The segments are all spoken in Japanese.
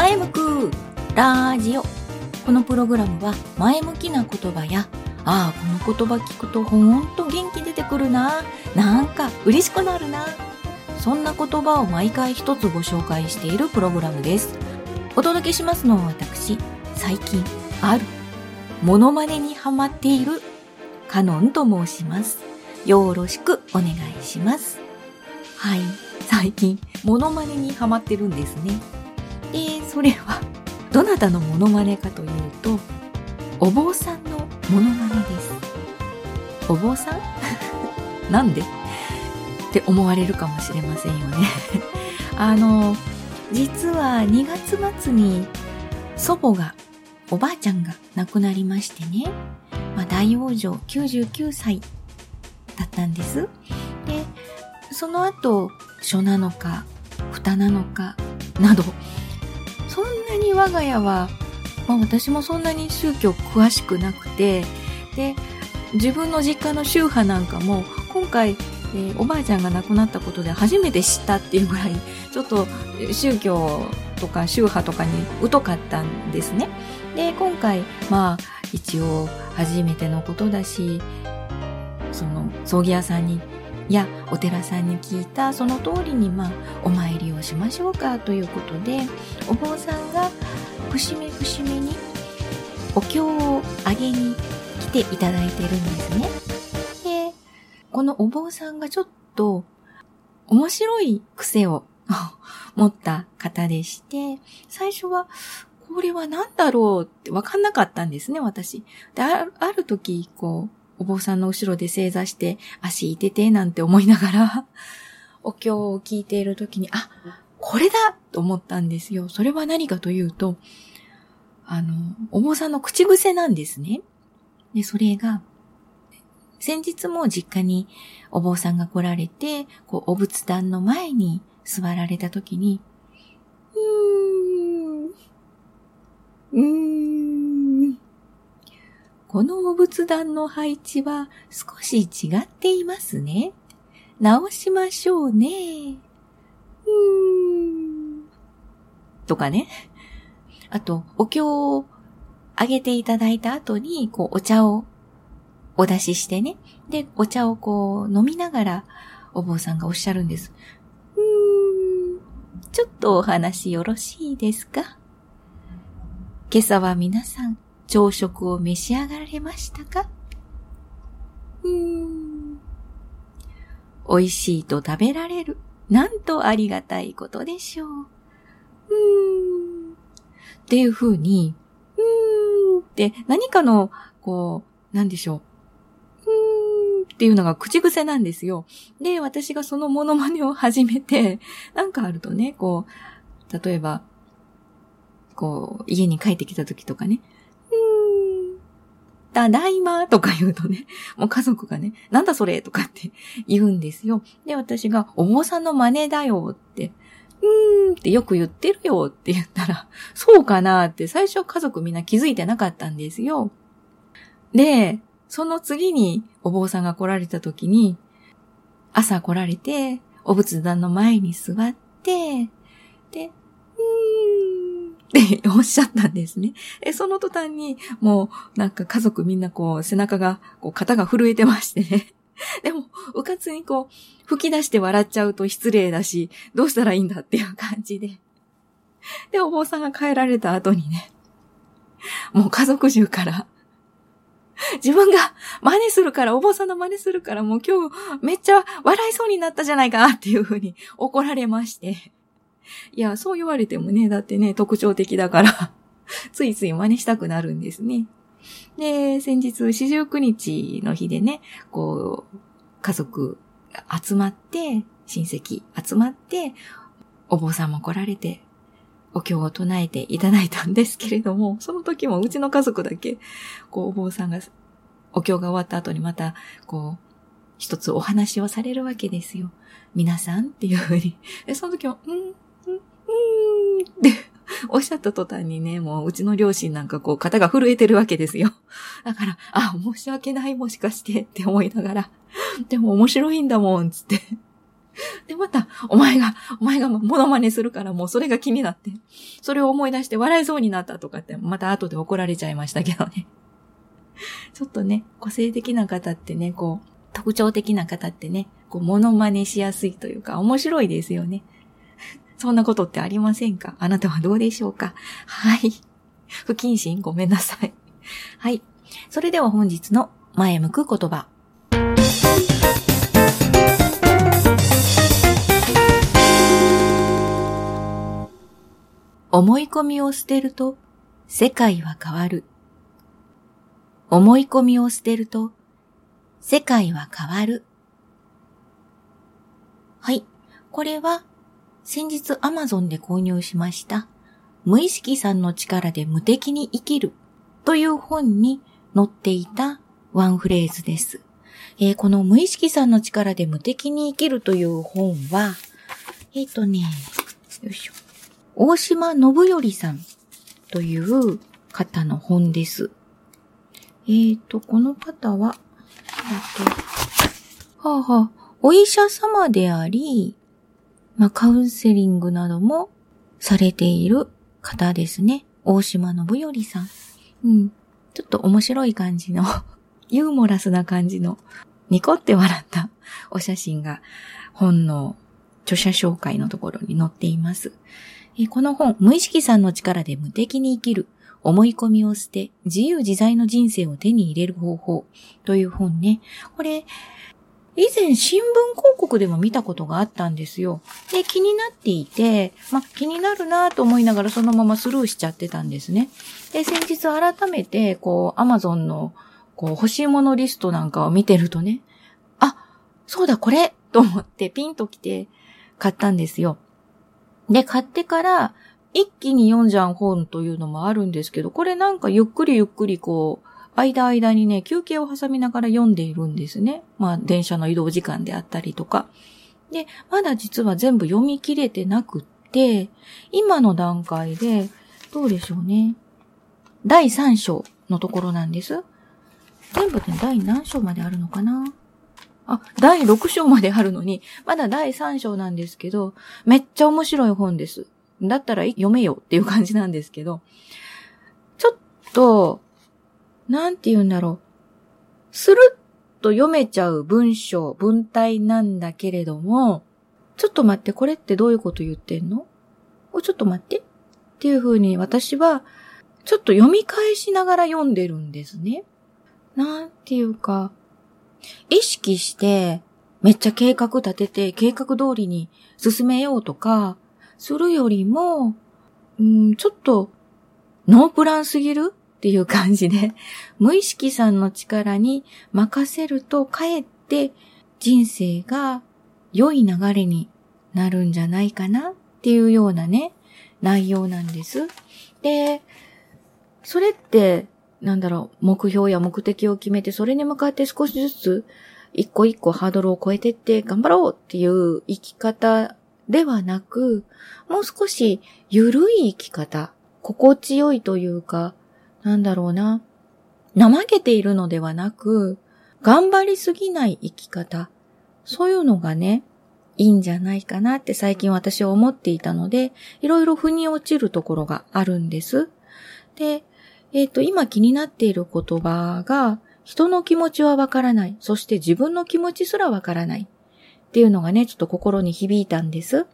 前向くラジオ。このプログラムは前向きな言葉や、ああ、この言葉聞くとほんと元気出てくるな。なんか嬉しくなるな。そんな言葉を毎回一つご紹介しているプログラムです。お届けしますのは私、最近、ある、モノマネにハマっている、カノンと申します。よろしくお願いします。はい、最近、モノマネにハマってるんですね。で、それは、どなたのモノマネかというと、お坊さんのモノマネです。お坊さん？なんで？って思われるかもしれませんよね あの、実は2月末に祖母が、おばあちゃんが亡くなりましてね、まあ、大往生99歳だったんです。で、その後、書なのか、蓋なのか、など、に我が家は、まあ私もそんなに宗教詳しくなくて、で、自分の実家の宗派なんかも、今回、えー、おばあちゃんが亡くなったことで初めて知ったっていうぐらい、ちょっと宗教とか宗派とかに疎かったんですね。で、今回、まあ、一応初めてのことだし、その葬儀屋さんにやお寺さんに聞いたその通りにまあお参りをしましょうかということでお坊さんが節目節目にお経をあげに来ていただいてるんですね。で、このお坊さんがちょっと面白い癖を 持った方でして、最初はこれは何だろうってわかんなかったんですね、私。で、あるある時、こう、お坊さんの後ろで正座して足いててなんて思いながら、お経を聞いているときに、あ、これだと思ったんですよ。それは何かというと、あの、お坊さんの口癖なんですね。で、それが、先日も実家にお坊さんが来られて、こう、お仏壇の前に座られたときに、うーん、うーん、このお仏壇の配置は少し違っていますね。直しましょうね。うーん。とかね。あと、お経をあげていただいた後に、こう、お茶をお出ししてね。で、お茶をこう、飲みながら、お坊さんがおっしゃるんです。うーん。ちょっとお話よろしいですか？今朝は皆さん、朝食を召し上がられましたか？うーん。美味しいと食べられる。なんとありがたいことでしょう。うーん。っていう風に、うーんって何かの、こう、なんでしょう。うーんっていうのが口癖なんですよ。で、私がそのモノマネを始めて、なんかあるとね、こう、例えば、こう、家に帰ってきた時とかね、ただいまとか言うとね、もう家族がね、なんだそれとかって 言うんですよ。で、私が、お坊さんの真似だよって、うーんってよく言ってるよって 言ったら、そうかなって最初家族みんな気づいてなかったんですよ。で、その次にお坊さんが来られた時に、朝来られて、お仏壇の前に座って、で、っておっしゃったんですね。え、その途端に、もう、なんか家族みんなこう、背中が、こう、肩が震えてましてね。でも、うかつにこう、吹き出して笑っちゃうと失礼だし、どうしたらいいんだっていう感じで。で、お坊さんが帰られた後にね、もう家族中から、自分が真似するから、お坊さんの真似するから、もう今日めっちゃ笑いそうになったじゃないかなっていうふうに怒られまして。いや、そう言われてもね、だってね、特徴的だから ついつい真似したくなるんですね。で、先日、四十九日の日でね、こう、家族集まって、親戚集まって、お坊さんも来られて、お経を唱えていただいたんですけれども、その時もうちの家族だけ、こう、お坊さんが、お経が終わった後にまた、こう、一つお話をされるわけですよ。皆さんっていうふうに。その時も、んうーんっておっしゃった途端にね、もううちの両親なんかこう肩が震えてるわけですよ。だから、あ、申し訳ないもしかしてって思いながら、でも面白いんだもん、つって。で、また、お前が、お前がモノマネするからもうそれが気になって、それを思い出して笑いそうになったとかって、また後で怒られちゃいましたけどね。ちょっとね、個性的な方ってね、こう、特徴的な方ってね、こう、モノマネしやすいというか、面白いですよね。そんなことってありませんか？あなたはどうでしょうか？はい。不謹慎？ごめんなさい。はい。それでは本日の前向く言葉。思い込みを捨てると世界は変わる。思い込みを捨てると世界は変わる。はい。これは先日 Amazon で購入しました無意識さんの力で無敵に生きるという本に載っていたワンフレーズです。えー、この無意識さんの力で無敵に生きるという本は、えっ、ー、とね、よいしょ。大島信頼さんという方の本です。えっ、ー、と、この方は、えっと、はあはあ、お医者様であり、まあ、カウンセリングなどもされている方ですね。大島信頼さん。うん。ちょっと面白い感じの ユーモラスな感じの、ニコって笑ったお写真が本の著者紹介のところに載っています。この本、無意識さんの力で無敵に生きる、思い込みを捨て、自由自在の人生を手に入れる方法という本ね。これ、以前新聞広告でも見たことがあったんですよ。で、気になっていて、ま気になるなと思いながらそのままスルーしちゃってたんですね。で、先日改めて、こう、アマゾンの、こう、欲しいものリストなんかを見てるとね、あ、そうだ、これと思ってピンと来て買ったんですよ。で、買ってから、一気に読んじゃう本というのもあるんですけど、これなんかゆっくりゆっくりこう、間間にね、休憩を挟みながら読んでいるんですね。まあ、電車の移動時間であったりとか。で、まだ実は全部読み切れてなくって、今の段階で、どうでしょうね。第3章のところなんです。全部で第何章まであるのかな？あ、第6章まであるのに、まだ第3章なんですけど、めっちゃ面白い本です。だったら読めよっていう感じなんですけど、ちょっと、なんて言うんだろう。スルッと読めちゃう文章、文体なんだけれども、ちょっと待って、これってどういうこと言ってんの？お、ちょっと待って。っていう風に私は、ちょっと読み返しながら読んでるんですね。なんていうか、意識して、めっちゃ計画立てて、計画通りに進めようとか、するよりも、うん、ちょっと、ノープランすぎる？っていう感じで、無意識さんの力に任せると、かえって人生が良い流れになるんじゃないかなっていうようなね、内容なんです。で、それって、なんだろう、目標や目的を決めて、それに向かって少しずつ、一個一個ハードルを超えてって頑張ろうっていう生き方ではなく、もう少し緩い生き方、心地よいというか、なんだろうな、怠けているのではなく、頑張りすぎない生き方、そういうのがね、いいんじゃないかなって最近私は思っていたので、いろいろ腑に落ちるところがあるんです。で、えっ、ー、と、今気になっている言葉が、人の気持ちはわからない。そして自分の気持ちすらわからない。っていうのがね、ちょっと心に響いたんです。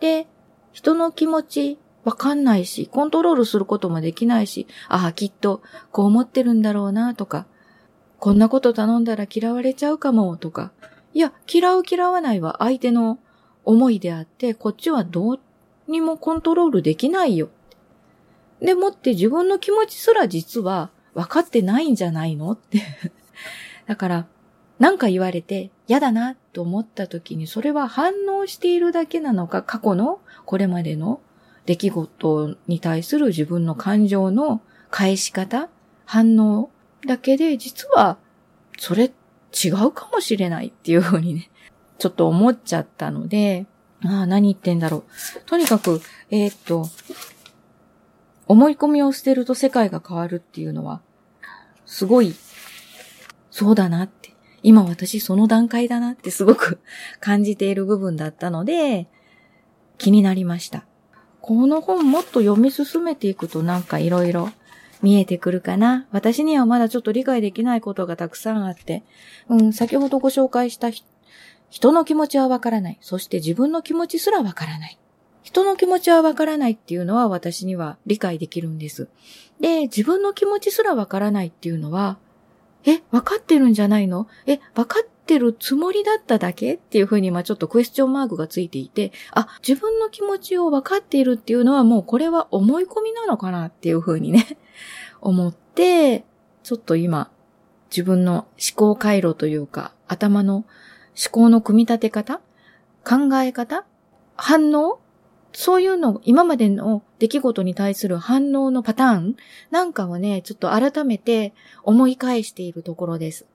で、人の気持ちわかんないし、コントロールすることもできないし、ああ、きっとこう思ってるんだろうなとか、こんなこと頼んだら嫌われちゃうかもとか、いや、嫌う嫌わないは相手の思いであって、こっちはどうにもコントロールできないよ。でもって自分の気持ちすら実は分かってないんじゃないのって だから、なんか言われて嫌だなと思った時にそれは反応しているだけなのか、過去のこれまでの出来事に対する自分の感情の返し方、反応だけで実はそれ違うかもしれないっていうふうにね、ちょっと思っちゃったので、ああ、何言ってんだろう。とにかく、えー、っと、思い込みを捨てると世界が変わるっていうのは、すごい、そうだなって。今私その段階だなってすごく 感じている部分だったので、気になりました。この本もっと読み進めていくとなんかいろいろ見えてくるかな。私にはまだちょっと理解できないことがたくさんあって、うん、先ほどご紹介した人の気持ちはわからない。そして自分の気持ちすらわからない。人の気持ちはわからないっていうのは私には理解できるんです。で、自分の気持ちすらわからないっていうのは、え、わかってるんじゃないの？え、わかってるつもりだっただけっていうふうに、まあちょっとクエスチョンマークがついていて、あ、自分の気持ちをわかっているっていうのはもうこれは思い込みなのかなっていうふうにね、思って、ちょっと今、自分の思考回路というか、頭の思考の組み立て方考え方反応そういうの、今までの出来事に対する反応のパターンなんかをね、ちょっと改めて思い返しているところです。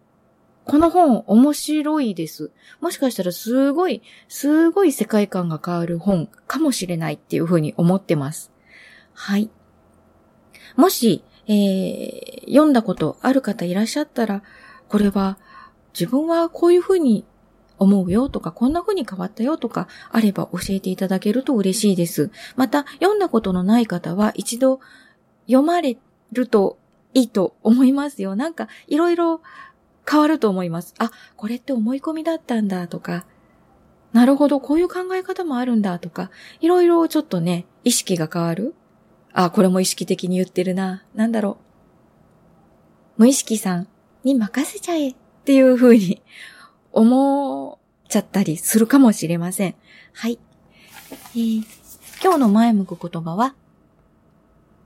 この本面白いです。もしかしたらすごい、すごい世界観が変わる本かもしれないっていうふうに思ってます。はい。もし、えー、読んだことある方いらっしゃったら、これは自分はこういうふうに思うよとか、こんな風に変わったよとか、あれば教えていただけると嬉しいです。また、読んだことのない方は一度読まれるといいと思いますよ。なんか、いろいろ変わると思います。あ、これって思い込みだったんだとか、なるほど、こういう考え方もあるんだとか、いろいろちょっとね、意識が変わる。あ、これも意識的に言ってるな。なんだろう。無意識さんに任せちゃえっていう風に 思っちゃったりするかもしれません。はい。えー、今日の前向く言葉は、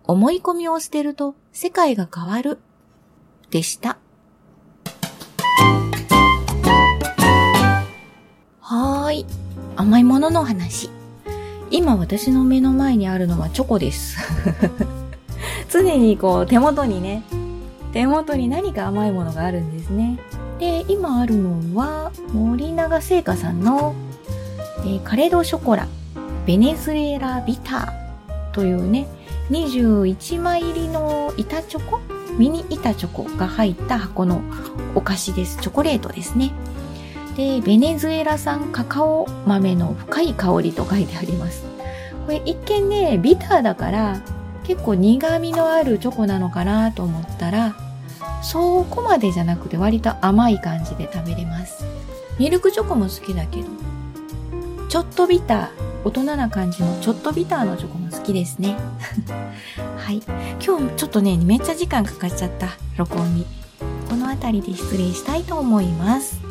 思い込みを捨てると世界が変わるでした。はい。甘いものの話。今私の目の前にあるのはチョコです。常にこう手元にね、手元に何か甘いものがあるんですね。で、今あるのは、森永製菓さんの、えー、カレドショコラ、ベネズエラビターというね、21枚入りの板チョコミニ板チョコが入った箱のお菓子です。チョコレートですね。で、ベネズエラ産カカオ豆の深い香りと書いてあります。これ一見ね、ビターだから結構苦味のあるチョコなのかなと思ったら、そこまでじゃなくて割と甘い感じで食べれます。ミルクチョコも好きだけど、ちょっとビター、大人な感じのちょっとビターのチョコも好きですね。はい。今日ちょっとね、めっちゃ時間かかっちゃった、録音に。この辺りで失礼したいと思います。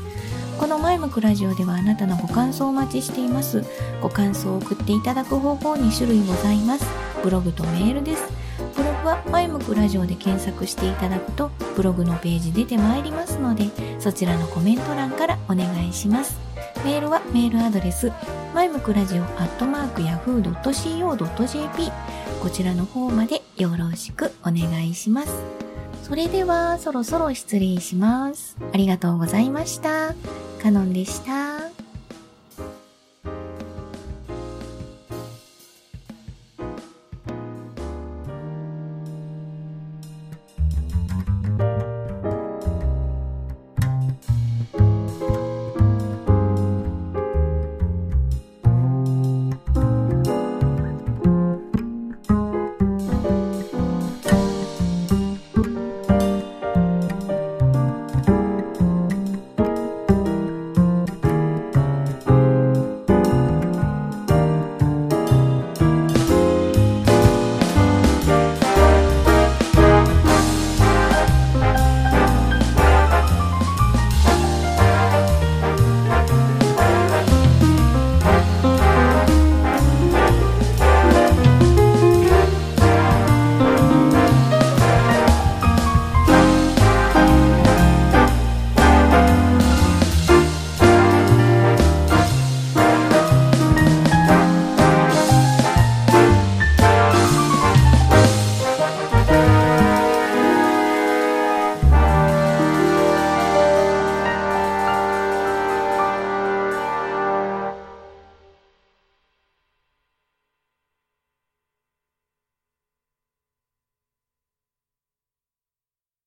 この前向くラジオではあなたのご感想をお待ちしています。ご感想を送っていただく方法2種類ございます。ブログとメールです。ブログは前向くラジオで検索していただくとブログのページ出てまいりますのでそちらのコメント欄からお願いしますメールはメールアドレス前向くラジオアットマークヤフー .co.jp こちらの方までよろしくお願いしますそれではそろそろ失礼します。ありがとうございました。カノンでした。